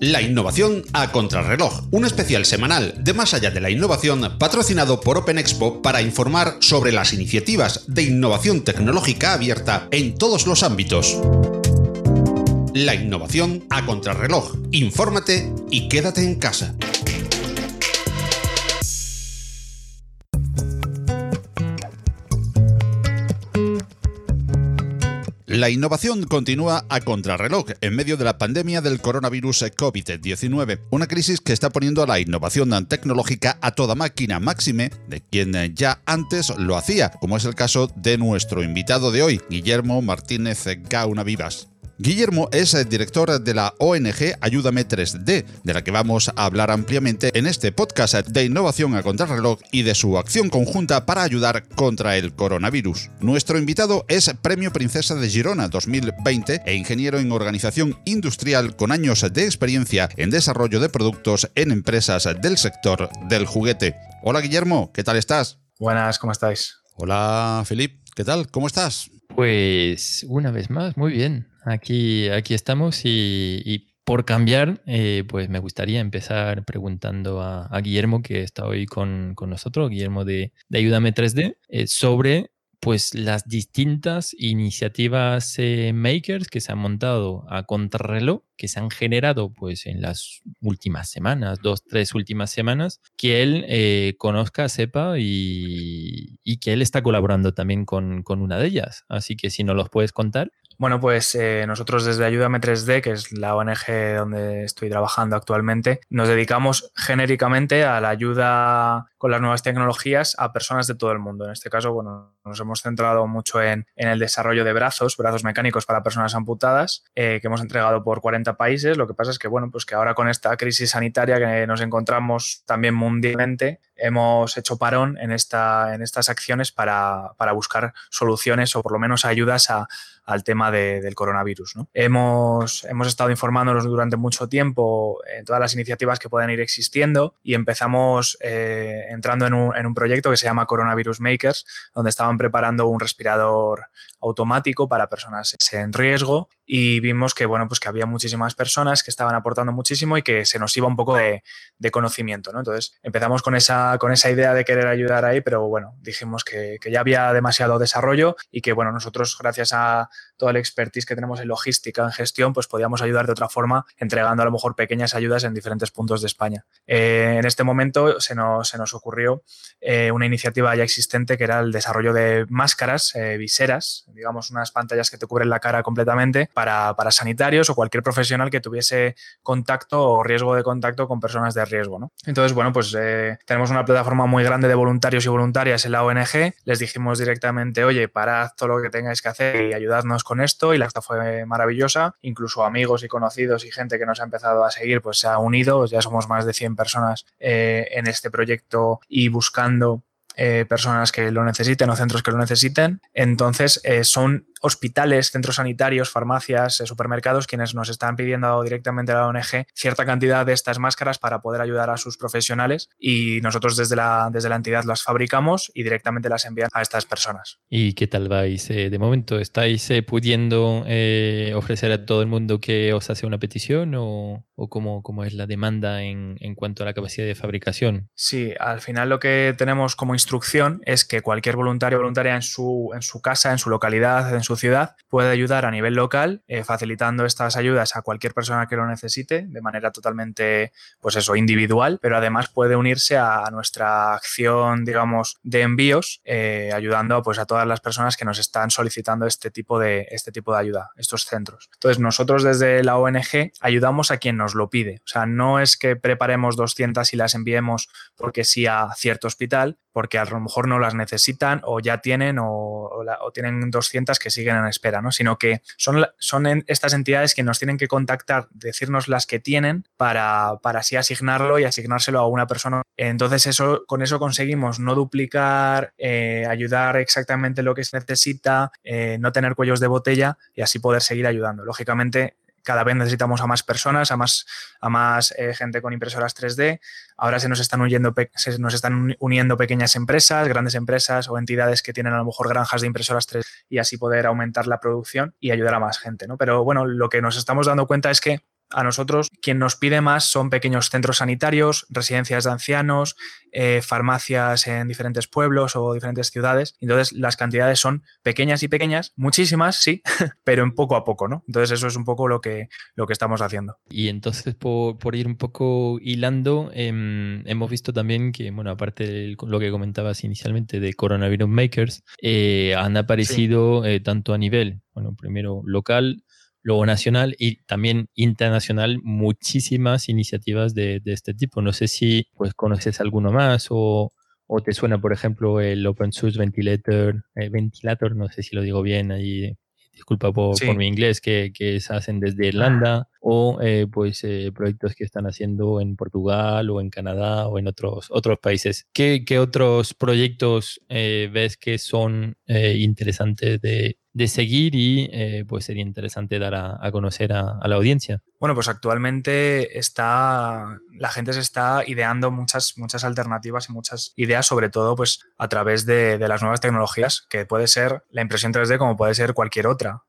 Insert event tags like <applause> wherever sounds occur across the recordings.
La innovación a contrarreloj, un especial semanal de Más allá de la innovación patrocinado por Open Expo para informar sobre las iniciativas de innovación tecnológica abierta en todos los ámbitos. La innovación a contrarreloj. Infórmate y quédate en casa. La innovación continúa a contrarreloj en medio de la pandemia del coronavirus COVID-19, una crisis que está poniendo a la innovación tecnológica a toda máquina máxime de quien ya antes lo hacía, como es el caso de nuestro invitado de hoy, Guillermo Martínez Gauna Vivas. Guillermo es el director de la ONG Ayúdame 3D, de la que vamos a hablar ampliamente en este podcast de innovación a contrarreloj y de su acción conjunta para ayudar contra el coronavirus. Nuestro invitado es Premio Princesa de Girona 2020 e ingeniero en organización industrial con años de experiencia en desarrollo de productos en empresas del sector del juguete. Hola Guillermo, ¿qué tal estás? Buenas, ¿cómo estáis? Hola Felipe, ¿qué tal? ¿Cómo estás? Pues una vez más, muy bien. Aquí, aquí estamos y, por cambiar, eh, pues me gustaría empezar preguntando a, Guillermo, que está hoy con, nosotros, Guillermo de, Ayúdame 3D, eh, sobre pues las distintas iniciativas eh, makers que se han montado a contrarreloj, que se han generado pues en las últimas semanas, dos, tres últimas semanas, que él conozca, sepa y, que él está colaborando también con, con, una de ellas. Así que si nos los puedes contar. Bueno, pues eh, nosotros desde Ayúdame 3D, que es la ONG donde estoy trabajando actualmente, nos dedicamos genéricamente a la ayuda con las nuevas tecnologías a personas de todo el mundo. En este caso, bueno, nos hemos centrado mucho en, el desarrollo de brazos, brazos mecánicos para personas amputadas, eh, que hemos entregado por 40 países. Lo que pasa es que, bueno, pues que ahora con esta crisis sanitaria que nos encontramos también mundialmente, hemos hecho parón en, esta, en estas acciones para, para buscar soluciones o por lo menos ayudas a al tema del coronavirus. Hemos, hemos estado informándonos durante mucho tiempo en todas las iniciativas que pueden ir existiendo y empezamos eh, entrando en un, en un, proyecto que se llama Coronavirus Makers, donde estaban preparando un respirador automático para personas en riesgo y vimos que, bueno, pues que había muchísimas personas que estaban aportando muchísimo y que se nos iba un poco de, conocimiento, ¿no? Entonces empezamos con esa, con esa idea de querer ayudar ahí, pero bueno, dijimos que, que ya había demasiado desarrollo y que, bueno, nosotros gracias a toda la expertise que tenemos en logística, en gestión, pues podíamos ayudar de otra forma, entregando a lo mejor pequeñas ayudas en diferentes puntos de España. Eh, en este momento se nos, se nos ocurrió eh, una iniciativa ya existente que era el desarrollo de máscaras, eh, viseras, digamos unas pantallas que te cubren la cara completamente para, para, sanitarios o cualquier profesional que tuviese contacto o riesgo de contacto con personas de riesgo. ¿no? Entonces, bueno, pues tenemos una plataforma muy grande de voluntarios y voluntarias en la ONG. Les dijimos directamente, oye, parad todo lo que tengáis que hacer y ayudadnos con esto y la acta fue maravillosa. Incluso amigos y conocidos y gente que nos ha empezado a seguir, pues se ha unido. Ya somos más de 100 personas eh, en este proyecto y buscando eh, personas que lo necesiten o centros que lo necesiten. Entonces, eh, son hospitales, centros sanitarios, farmacias, eh, supermercados quienes nos están pidiendo directamente a la ONG cierta cantidad de estas máscaras para poder ayudar a sus profesionales y nosotros desde la, desde la entidad las fabricamos y directamente las envían a estas personas. ¿Y qué tal vais de momento? ¿Estáis pudiendo ofrecer a todo el mundo que os hace una petición o, o cómo, cómo, es la demanda en, en cuanto a la capacidad de fabricación? Sí, al final lo que tenemos como instrucción es que cualquier voluntario o voluntaria en su, en su casa, en su localidad, en su ciudad, puede ayudar a nivel local, eh, facilitando estas ayudas a cualquier persona que lo necesite de manera totalmente, pues eso, individual, pero además puede unirse a nuestra acción, digamos, de envíos, eh, ayudando pues a todas las personas que nos están solicitando este tipo de, este tipo de ayuda, estos centros. Entonces, nosotros desde la ONG ayudamos a quien nos lo pide. O sea, no es que preparemos 200 y las enviemos porque sí a cierto hospital, porque a lo mejor no las necesitan o ya tienen o, tienen 200 que siguen en espera, ¿no? Sino que son, son estas entidades que nos tienen que contactar, decirnos las que tienen para, para así asignarlo y asignárselo a una persona. Entonces, eso, con eso conseguimos no duplicar, eh, ayudar exactamente lo que se necesita, eh, no tener cuellos de botella y así poder seguir ayudando. Lógicamente, cada vez necesitamos a más personas, a más, a más eh, gente con impresoras 3D. Ahora se nos, están uniendo, se nos están uniendo pequeñas empresas, grandes empresas o entidades que tienen a lo mejor granjas de impresoras 3D y así poder aumentar la producción y ayudar a más gente. ¿no? Pero bueno, lo que nos estamos dando cuenta es que a nosotros quien nos pide más son pequeños centros sanitarios, residencias de ancianos, eh, farmacias en diferentes pueblos o diferentes ciudades. Entonces las cantidades son pequeñas y pequeñas, muchísimas, sí, <laughs> pero en poco a poco, ¿no? Entonces eso es un poco lo que, lo que estamos haciendo. Y entonces por, por ir un poco hilando, em, hemos visto también que, bueno, aparte de lo que comentabas inicialmente de Coronavirus Makers, eh, han aparecido eh, tanto a nivel, bueno, primero local, luego nacional y también internacional muchísimas iniciativas de, este tipo. No sé si pues conoces alguno más o, o te suena, por ejemplo, el Open Source Ventilator, eh, Ventilator, no sé si lo digo bien ahí, disculpa por, mi inglés, que, que, se hacen desde Irlanda, o eh, pues eh, proyectos que están haciendo en Portugal o en Canadá o en otros, otros países. ¿Qué, qué otros proyectos ves que son interesantes de, de seguir y eh, pues sería interesante dar a, conocer a, la audiencia. Bueno, pues actualmente está la gente se está ideando muchas, muchas alternativas y muchas ideas, sobre todo pues a través de, las nuevas tecnologías, que puede ser la impresión 3D como puede ser cualquier otra.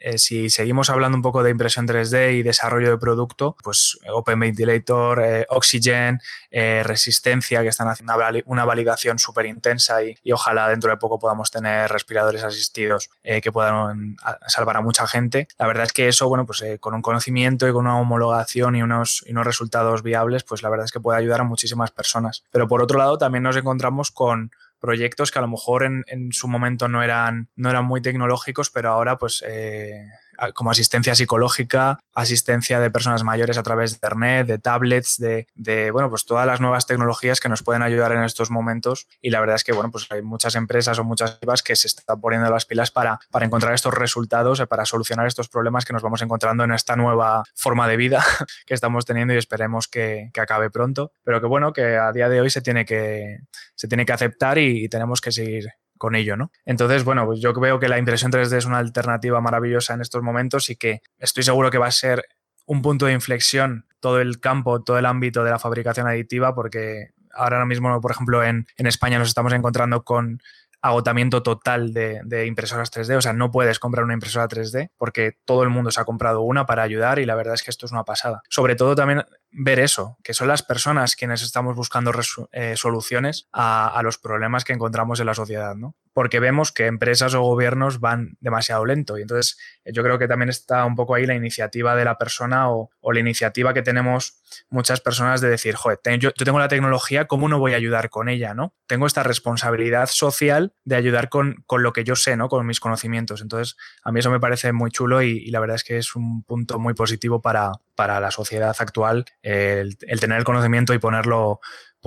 Eh, si seguimos hablando un poco de impresión 3D y desarrollo de producto, pues Open Ventilator, eh, Oxygen, eh, Resistencia, que están haciendo una, validación súper intensa y, ojalá dentro de poco podamos tener respiradores asistidos que puedan salvar a mucha gente. La verdad es que eso, bueno, pues con un conocimiento y con una homologación y unos, y unos resultados viables, pues la verdad es que puede ayudar a muchísimas personas. Pero por otro lado, también nos encontramos con proyectos que a lo mejor en, en su momento no eran, no eran muy tecnológicos, pero ahora pues eh, como asistencia psicológica, asistencia de personas mayores a través de internet, de tablets, de, bueno, pues todas las nuevas tecnologías que nos pueden ayudar en estos momentos. Y la verdad es que, bueno, pues hay muchas empresas o muchas que se están poniendo las pilas para, para encontrar estos resultados, para solucionar estos problemas que nos vamos encontrando en esta nueva forma de vida <laughs> que estamos teniendo y esperemos que, acabe pronto. Pero que bueno, que a día de hoy se tiene que, se tiene que aceptar y tenemos que seguir con ello, ¿no? Entonces, bueno, pues yo veo que la impresión 3D es una alternativa maravillosa en estos momentos y que estoy seguro que va a ser un punto de inflexión todo el campo, todo el ámbito de la fabricación aditiva, porque ahora mismo, por ejemplo, en, en España nos estamos encontrando con agotamiento total de, impresoras 3D. O sea, no puedes comprar una impresora 3D porque todo el mundo se ha comprado una para ayudar y la verdad es que esto es una pasada. Sobre todo también ver eso, que son las personas quienes estamos buscando eh, soluciones a, a, los problemas que encontramos en la sociedad, ¿no? Porque vemos que empresas o gobiernos van demasiado lento y entonces eh, yo creo que también está un poco ahí la iniciativa de la persona o, la iniciativa que tenemos muchas personas de decir, joder, yo, tengo la tecnología, ¿cómo no voy a ayudar con ella, no? Tengo esta responsabilidad social de ayudar con, con lo que yo sé, ¿no? Con mis conocimientos. Entonces, a mí eso me parece muy chulo y, y la verdad es que es un punto muy positivo para, para la sociedad actual el, tener el conocimiento y ponerlo,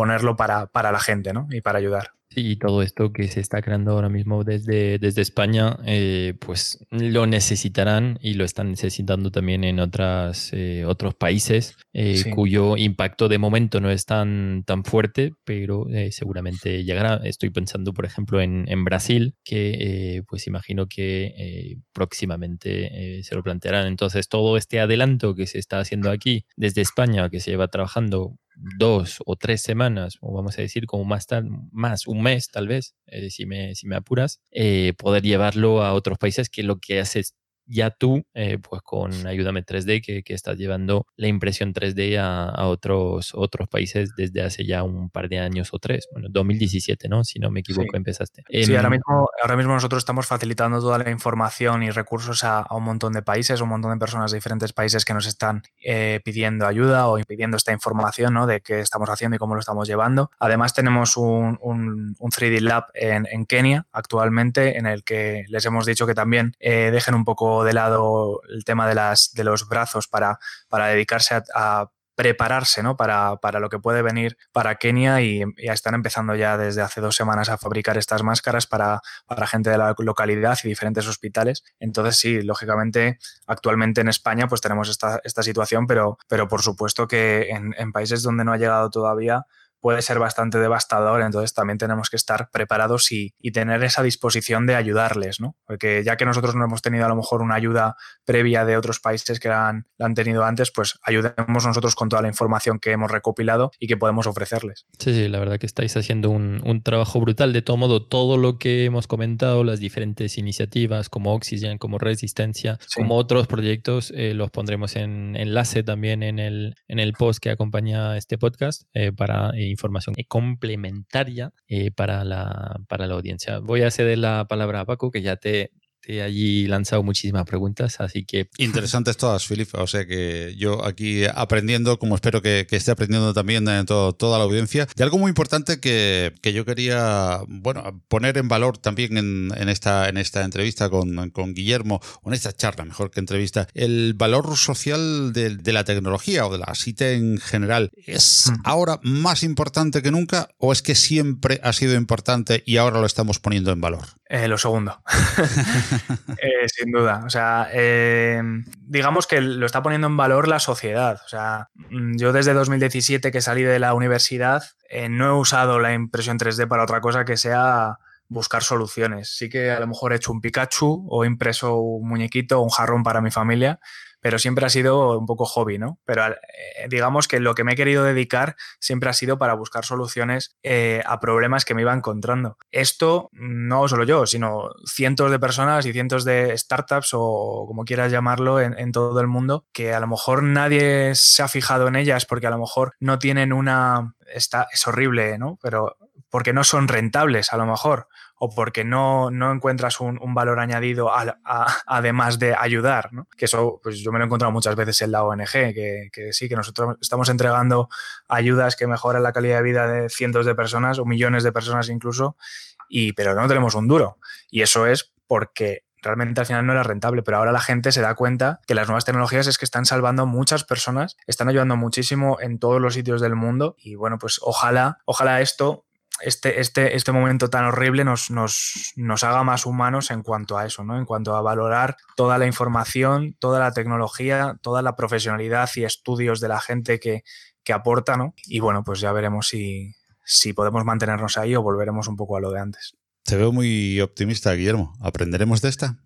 ponerlo para, para la gente ¿no? y para ayudar. Sí, y todo esto que se está creando ahora mismo desde, desde España, eh, pues lo necesitarán y lo están necesitando también en otras, eh, otros países, eh, cuyo impacto de momento no es tan, tan fuerte, pero seguramente llegará. Estoy pensando, por ejemplo, en, en Brasil, que pues imagino que próximamente se lo plantearán. Entonces, todo este adelanto que se está haciendo aquí desde España, que se lleva trabajando dos o tres semanas, o vamos a decir como más, más un mes tal vez, eh, si, me, si me apuras, eh, poder llevarlo a otros países que lo que hace ya tú, eh, pues con Ayúdame 3D, que, que, estás llevando la impresión 3D a, a, otros, otros países desde hace ya un par de años o tres. Bueno, 2017, ¿no? Si no me equivoco, empezaste. Sí, ahora, mismo, ahora mismo nosotros estamos facilitando toda la información y recursos a, a, un montón de países, un montón de personas de diferentes países que nos están eh, pidiendo ayuda o pidiendo esta información, ¿no? De qué estamos haciendo y cómo lo estamos llevando. Además, tenemos un, un, un 3D Lab en, en, Kenia actualmente, en el que les hemos dicho que también eh, dejen un poco de lado el tema de, los brazos para, dedicarse a, prepararse ¿no? para, lo que puede venir para Kenia y, ya están empezando ya desde hace dos semanas a fabricar estas máscaras para, gente de la localidad y diferentes hospitales. Entonces sí, lógicamente actualmente en España pues tenemos esta, situación, pero, pero por supuesto que en países donde no ha llegado todavía puede ser bastante devastador, entonces también tenemos que estar preparados y, tener esa disposición de ayudarles, ¿no? Porque ya que nosotros no hemos tenido a lo mejor una ayuda previa de otros países que la han, tenido antes, pues ayudemos nosotros con toda la información que hemos recopilado y que podemos ofrecerles. Sí, sí, la verdad que estáis haciendo un, trabajo brutal. De todo modo, todo lo que hemos comentado, las diferentes iniciativas como Oxygen, como Resistencia, como otros proyectos, eh, los pondremos en enlace también en el, en el post que acompaña este podcast eh, para eh, información complementaria para, la, para la audiencia. Voy a ceder la palabra a Paco, que ya te, allí lanzado muchísimas preguntas, así que... Interesantes todas, Filipe. O sea que yo aquí aprendiendo, como espero que, esté aprendiendo también en toda la audiencia. Y algo muy importante que, yo quería, bueno, poner en valor también en, esta, en esta entrevista con, con, Guillermo, o en esta charla, mejor que entrevista, el valor social de, la tecnología o de la CITE en general. ¿Es mm. ahora más importante que nunca o es que siempre ha sido importante y ahora lo estamos poniendo en valor? Eh, lo segundo. <laughs> <laughs> Eh, sin duda. O sea, eh, digamos que lo está poniendo en valor la sociedad. O sea, mm, yo desde 2017 que salí de la universidad no he usado la impresión 3D para otra cosa que sea buscar soluciones. Sí que a lo mejor he hecho un Pikachu o he impreso un muñequito o un jarrón para mi familia, pero siempre ha sido un poco hobby, ¿no? Pero eh, digamos que lo que me he querido dedicar siempre ha sido para buscar soluciones eh, a problemas que me iba encontrando. Esto no solo yo, sino cientos de personas y cientos de startups o como quieras llamarlo en, todo el mundo, que a lo mejor nadie se ha fijado en ellas porque a lo mejor no tienen una... Está, es horrible, ¿no? Pero porque no son rentables a lo mejor o porque no, no encuentras un, valor añadido <laughs> además de ayudar, ¿no? Que eso, pues yo me lo he encontrado muchas veces en la ONG, que, que, sí, que nosotros estamos entregando ayudas que mejoran la calidad de vida de cientos de personas o millones de personas incluso, y, pero no tenemos un duro. Y eso es porque realmente al final no era rentable, pero ahora la gente se da cuenta que las nuevas tecnologías es que están salvando muchas personas, están ayudando muchísimo en todos los sitios del mundo y bueno, pues ojalá, ojalá esto este, este, este momento tan horrible nos, nos, nos, haga más humanos en cuanto a eso, ¿no? En cuanto a valorar toda la información, toda la tecnología, toda la profesionalidad y estudios de la gente que, que aporta, ¿no? Y bueno, pues ya veremos si, si podemos mantenernos ahí o volveremos un poco a lo de antes. Te veo muy optimista, Guillermo. ¿Aprenderemos de esta?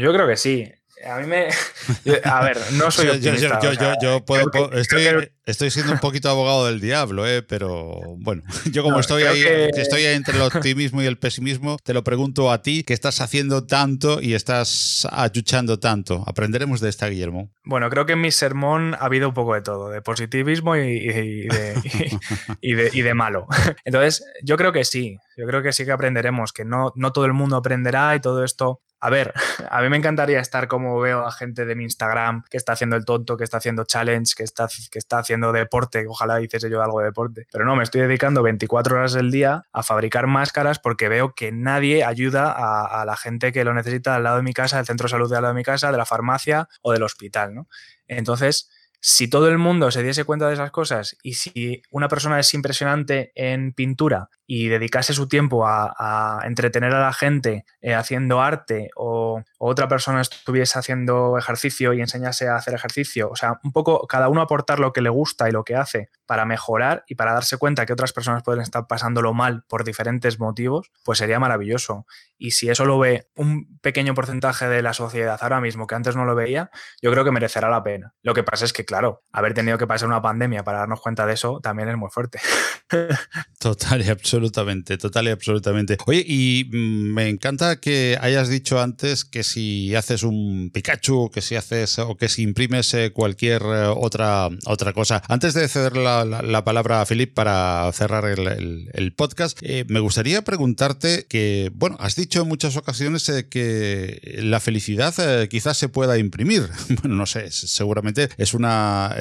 Yo creo que sí. A mí me. <laughs> A ver, no soy optimista. Yo, puedo, estoy, estoy, siendo un poquito abogado del diablo, ¿eh? pero bueno, <laughs> yo como estoy ahí, estoy entre el optimismo y el pesimismo, te lo pregunto a ti, que estás haciendo tanto y estás achuchando tanto. ¿Aprenderemos de esta, Guillermo? Bueno, creo que en mi sermón ha habido un poco de todo, de positivismo y, de, <laughs> y de, y de malo. Entonces, yo creo que sí, yo creo que sí que aprenderemos, que no, no todo el mundo aprenderá y todo esto a ver, <laughs> a mí me encantaría estar como veo a gente de mi Instagram que está haciendo el tonto, que está haciendo challenge, que está, que está haciendo deporte. Ojalá hiciese yo algo de deporte. Pero no, me estoy dedicando 24 horas del día a fabricar máscaras porque veo que nadie ayuda a, la gente que lo necesita al lado de mi casa, del centro de salud de al lado de mi casa, de la farmacia o del hospital. ¿no? Entonces, si todo el mundo se diese cuenta de esas cosas y si una persona es impresionante en pintura y dedicase su tiempo a, entretener a la gente eh, haciendo arte o, otra persona estuviese haciendo ejercicio y enseñase a hacer ejercicio, o sea, un poco cada uno aportar lo que le gusta y lo que hace para mejorar y para darse cuenta que otras personas pueden estar pasándolo mal por diferentes motivos, pues sería maravilloso. Y si eso lo ve un pequeño porcentaje de la sociedad ahora mismo que antes no lo veía, yo creo que merecerá la pena. Lo que pasa es que, claro, haber tenido que pasar una pandemia para darnos cuenta de eso también es muy fuerte. <laughs> Total y absolutamente, total y absolutamente. Oye, y mm, me encanta que hayas dicho antes que si haces un Pikachu, que si haces o que si imprimes eh, cualquier eh, otra, otra cosa. Antes de ceder la, palabra a Filip para cerrar el, podcast, eh, me gustaría preguntarte que, bueno, has dicho en muchas ocasiones que la felicidad quizás se pueda imprimir. <laughs> Bueno, no sé, seguramente es una,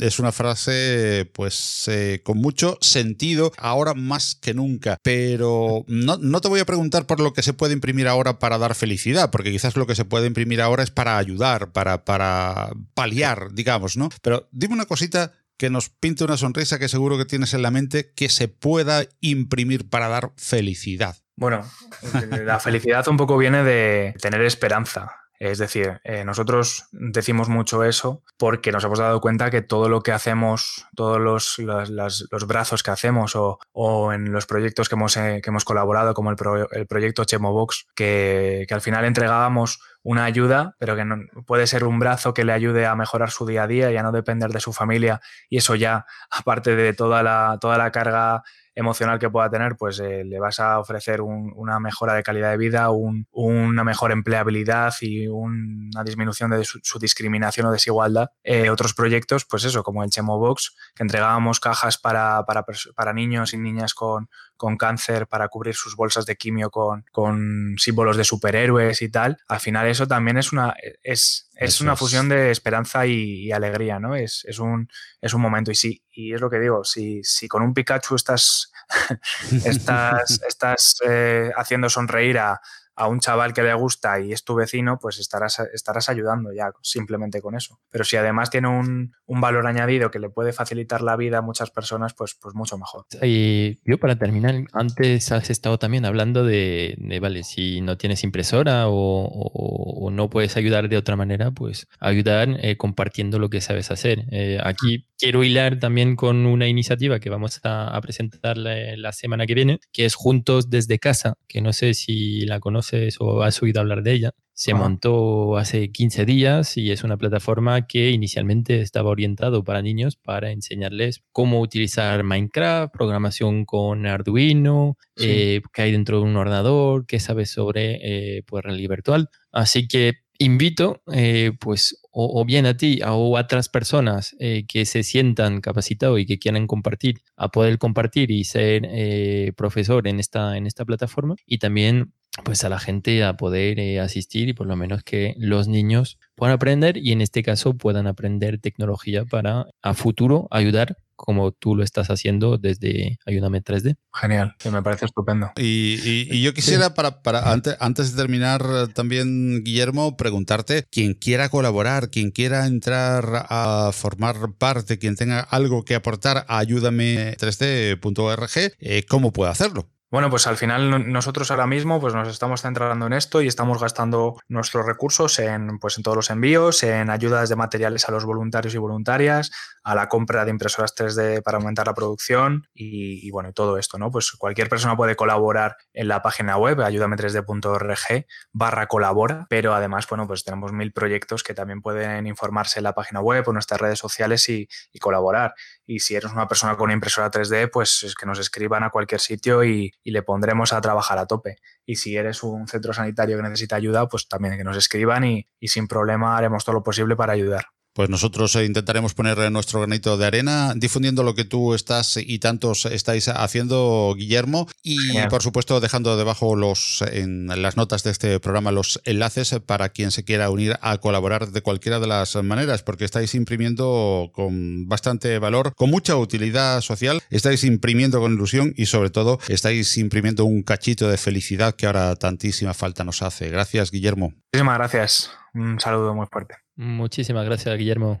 es una frase pues con mucho sentido ahora más que nunca. Pero no, te voy a preguntar por lo que se puede imprimir ahora para dar felicidad, porque quizás lo que se puede imprimir ahora es para ayudar, para, para paliar, digamos, ¿no? Pero dime una cosita que nos pinte una sonrisa que seguro que tienes en la mente que se pueda imprimir para dar felicidad. Bueno, <laughs> la felicidad un poco viene de tener esperanza Es decir, eh, nosotros decimos mucho eso porque nos hemos dado cuenta que todo lo que hacemos, todos los, los, brazos que hacemos o, en los proyectos que hemos, eh, que hemos colaborado, como el, el proyecto Chemobox, que, que al final entregábamos una ayuda, pero que no, puede ser un brazo que le ayude a mejorar su día a día y a no depender de su familia. Y eso ya, <laughs> aparte de toda la, toda la carga emocional que pueda tener, pues eh, le vas a ofrecer una mejora de calidad de vida, una mejor empleabilidad y una disminución de su, discriminación o desigualdad. Eh, otros proyectos, pues eso, como el Chemo Box, que entregábamos cajas para, para, niños y niñas con, con, cáncer para cubrir sus bolsas de quimio con, con símbolos de superhéroes y tal. Al final eso también es una, es, es una fusión de esperanza y, alegría, ¿no? Es, es, un, es un momento. Y sí, y es lo que digo, si, si con un Pikachu estás, <laughs> estás, <laughs> estás eh, haciendo sonreír a, a un chaval que le gusta y es tu vecino, pues estarás, estarás ayudando ya simplemente con eso. Pero si además tiene un, valor añadido que le puede facilitar la vida a muchas personas, pues, pues mucho mejor. Y yo para terminar, antes has estado también hablando de, vale, si no tienes impresora o, no puedes ayudar de otra manera, pues ayudar eh, compartiendo lo que sabes hacer. Eh, aquí quiero hilar también con una iniciativa que vamos a, presentar la, la semana que viene, que es Juntos desde casa, que no sé si la conoces o has oído hablar de ella. Se montó hace 15 días y es una plataforma que inicialmente estaba orientado para niños para enseñarles cómo utilizar Minecraft, programación con Arduino, eh, qué hay dentro de un ordenador, qué sabes sobre eh, pues, realidad virtual. Así que invito eh, pues o, bien a ti o a otras personas eh, que se sientan capacitados y que quieran compartir a poder compartir y ser profesor en esta en esta plataforma y también pues a la gente a poder eh, asistir y por lo menos que los niños puedan aprender y en este caso puedan aprender tecnología para a futuro ayudar como tú lo estás haciendo desde Ayúdame 3D. Genial, me parece estupendo. Y, yo quisiera, para, para antes, antes de terminar también, Guillermo, preguntarte, quien quiera colaborar, quien quiera entrar a formar parte, quien tenga algo que aportar a ayúdame3d.org, eh, ¿cómo puede hacerlo? Bueno, pues al final nosotros ahora mismo pues nos estamos centrando en esto y estamos gastando nuestros recursos en, pues en todos los envíos, en ayudas de materiales a los voluntarios y voluntarias, a la compra de impresoras 3D para aumentar la producción y, bueno, todo esto, ¿no? Pues cualquier persona puede colaborar en la página web ayudame3d.org barra colabora, pero además, bueno, pues tenemos mil proyectos que también pueden informarse en la página web o en nuestras redes sociales y, y colaborar. Y si eres una persona con una impresora 3D, pues es que nos escriban a cualquier sitio y, le pondremos a trabajar a tope. Y si eres un centro sanitario que necesita ayuda, pues también que nos escriban y sin problema haremos todo lo posible para ayudar pues nosotros eh, intentaremos poner nuestro granito de arena difundiendo lo que tú estás y tantos estáis haciendo, Guillermo, y por supuesto dejando debajo los en las notas de este programa los enlaces para quien se quiera unir a colaborar de cualquiera de las maneras, porque estáis imprimiendo con bastante valor, con mucha utilidad social, estáis imprimiendo con ilusión y sobre todo estáis imprimiendo un cachito de felicidad que ahora tantísima falta nos hace. Gracias, Guillermo. Muchísimas gracias. Un saludo muy fuerte. Muchísimas gracias, Guillermo.